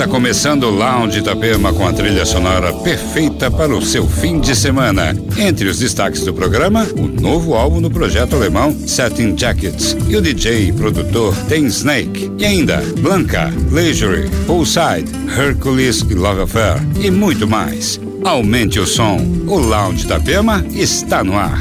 Está começando o Lounge Itapema com a trilha sonora perfeita para o seu fim de semana. Entre os destaques do programa, o novo álbum do projeto alemão Satin Jackets e o DJ e produtor Ten Snake. E ainda Blanca, Leisure, Poolside, Hercules e Love Affair e muito mais. Aumente o som. O Lounge Itapema está no ar.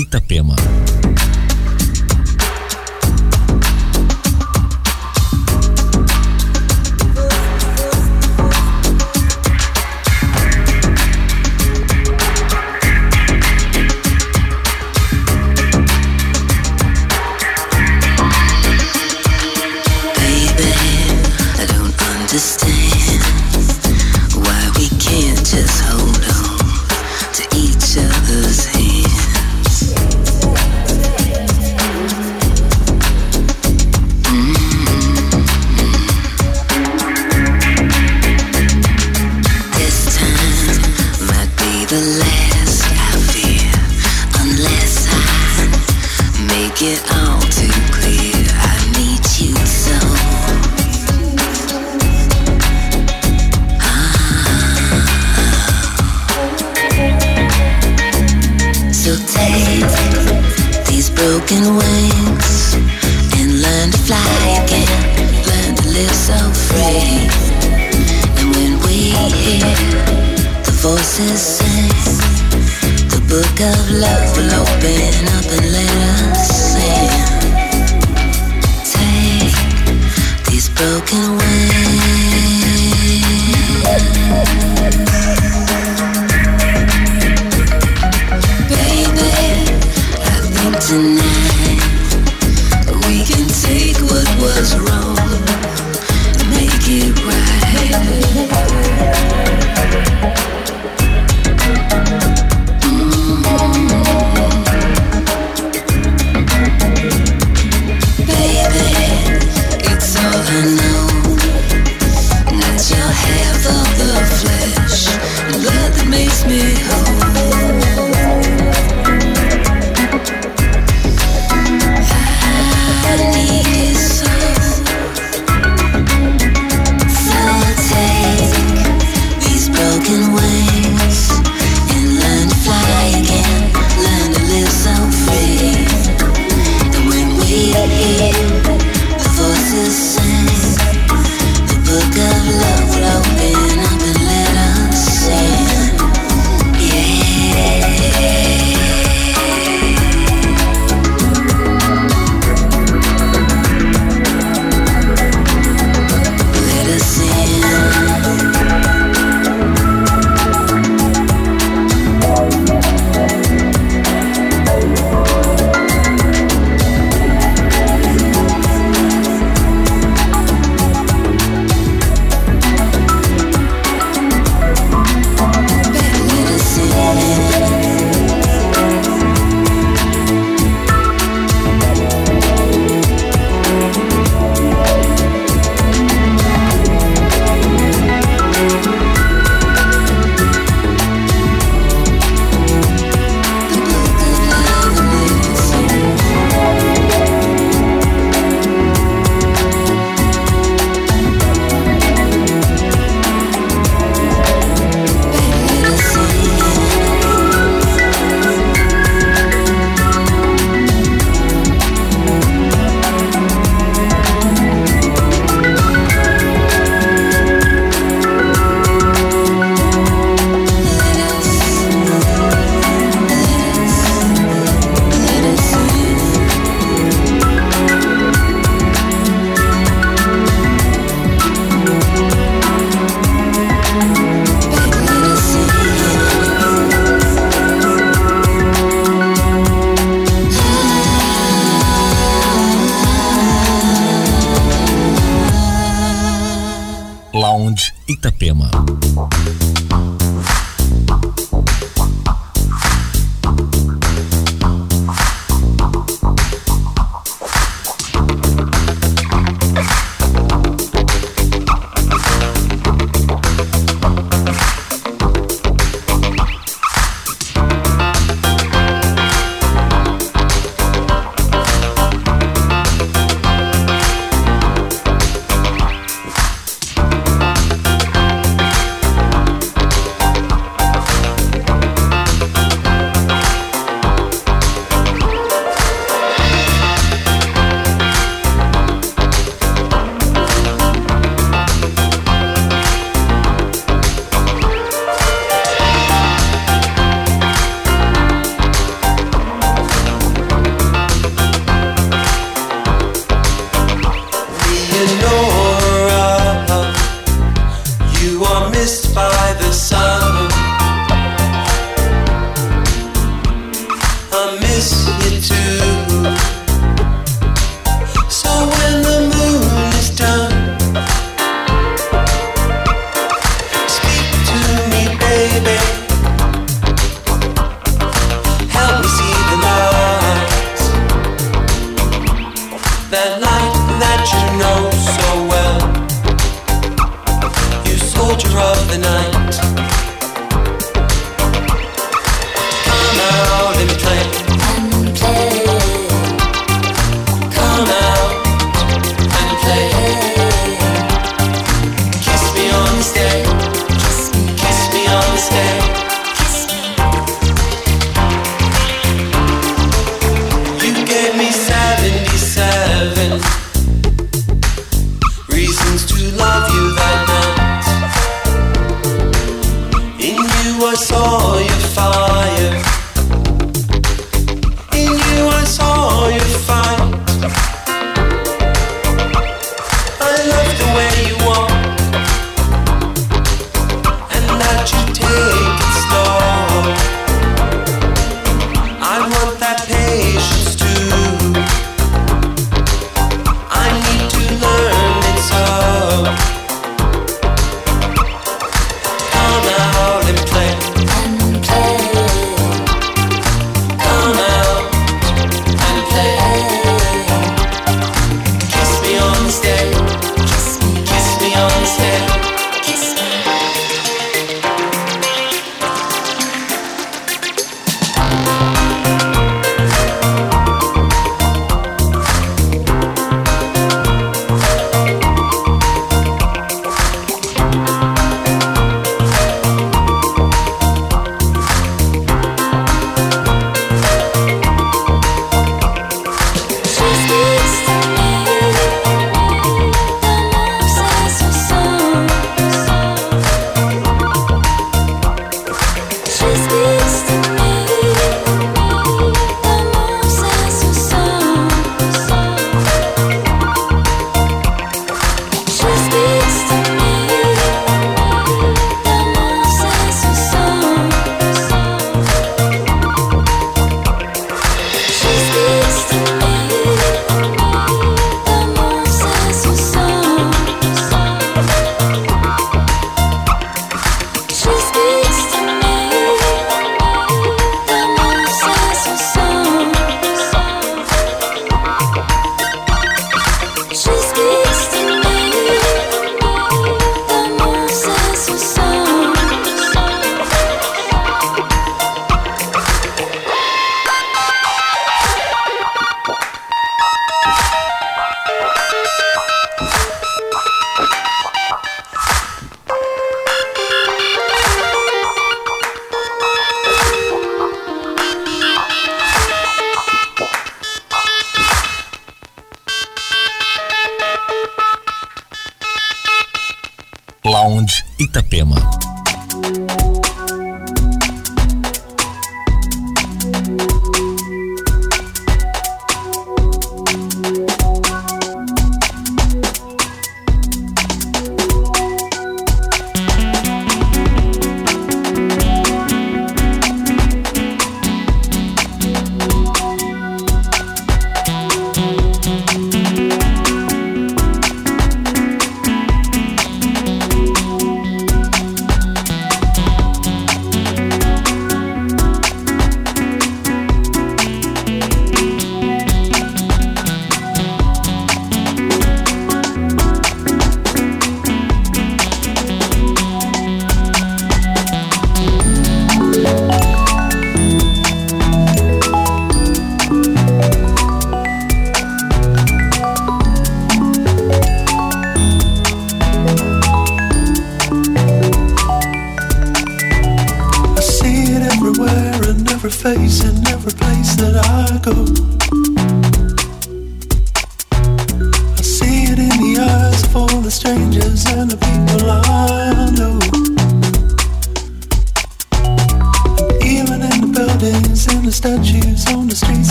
Itapema. tonight. We can take what was wrong.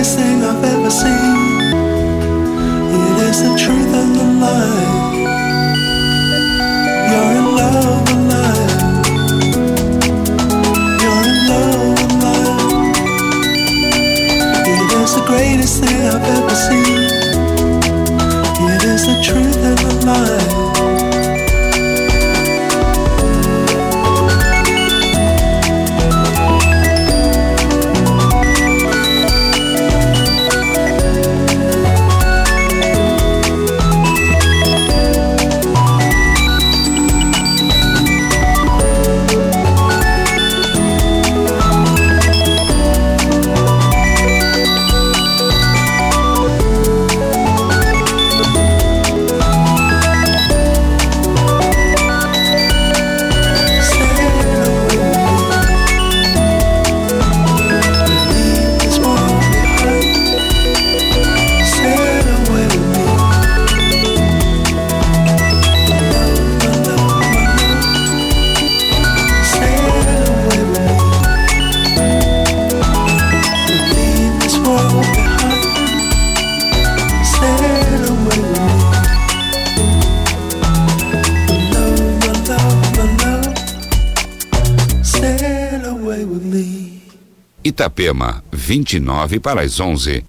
Itapema, 29 para as 11.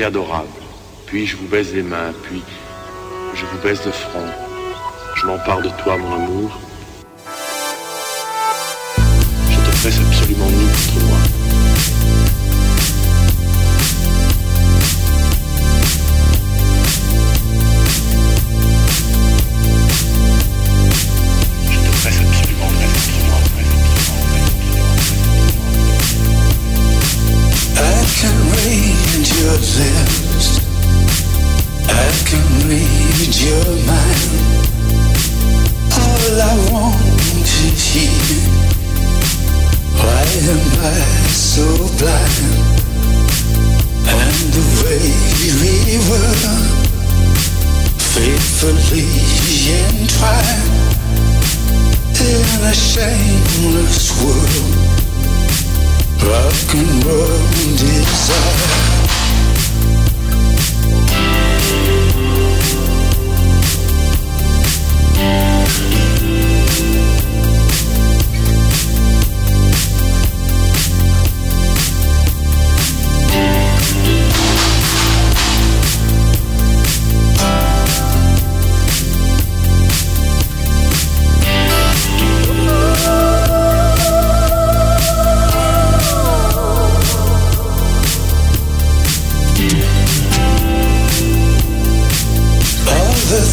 Adorable. Puis je vous baise les mains, puis je vous baise le front. Je m'empare de toi, mon amour.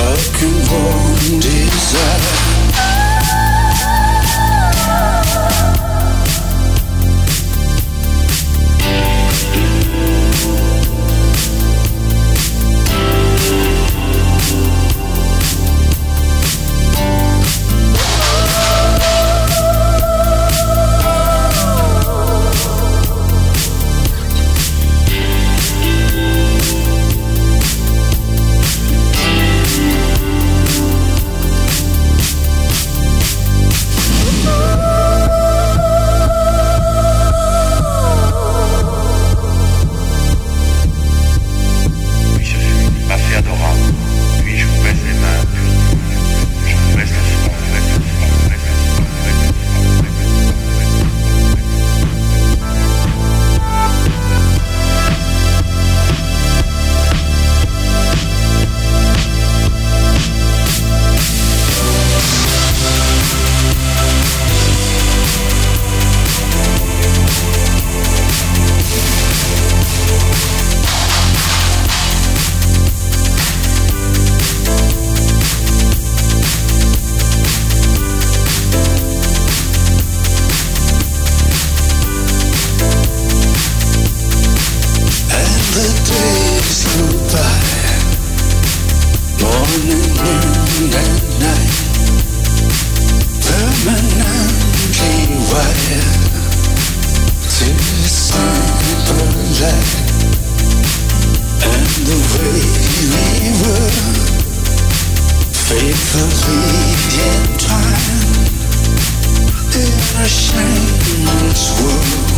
Of cruel desire. days go by, morning, noon, and night, permanently wired to the light and the way we were faithfully entwined in a shameless world.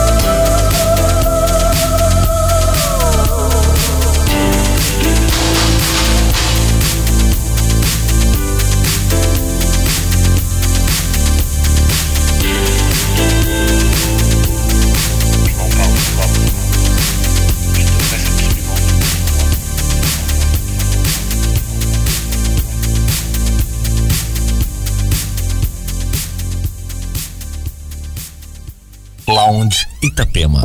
Itapema.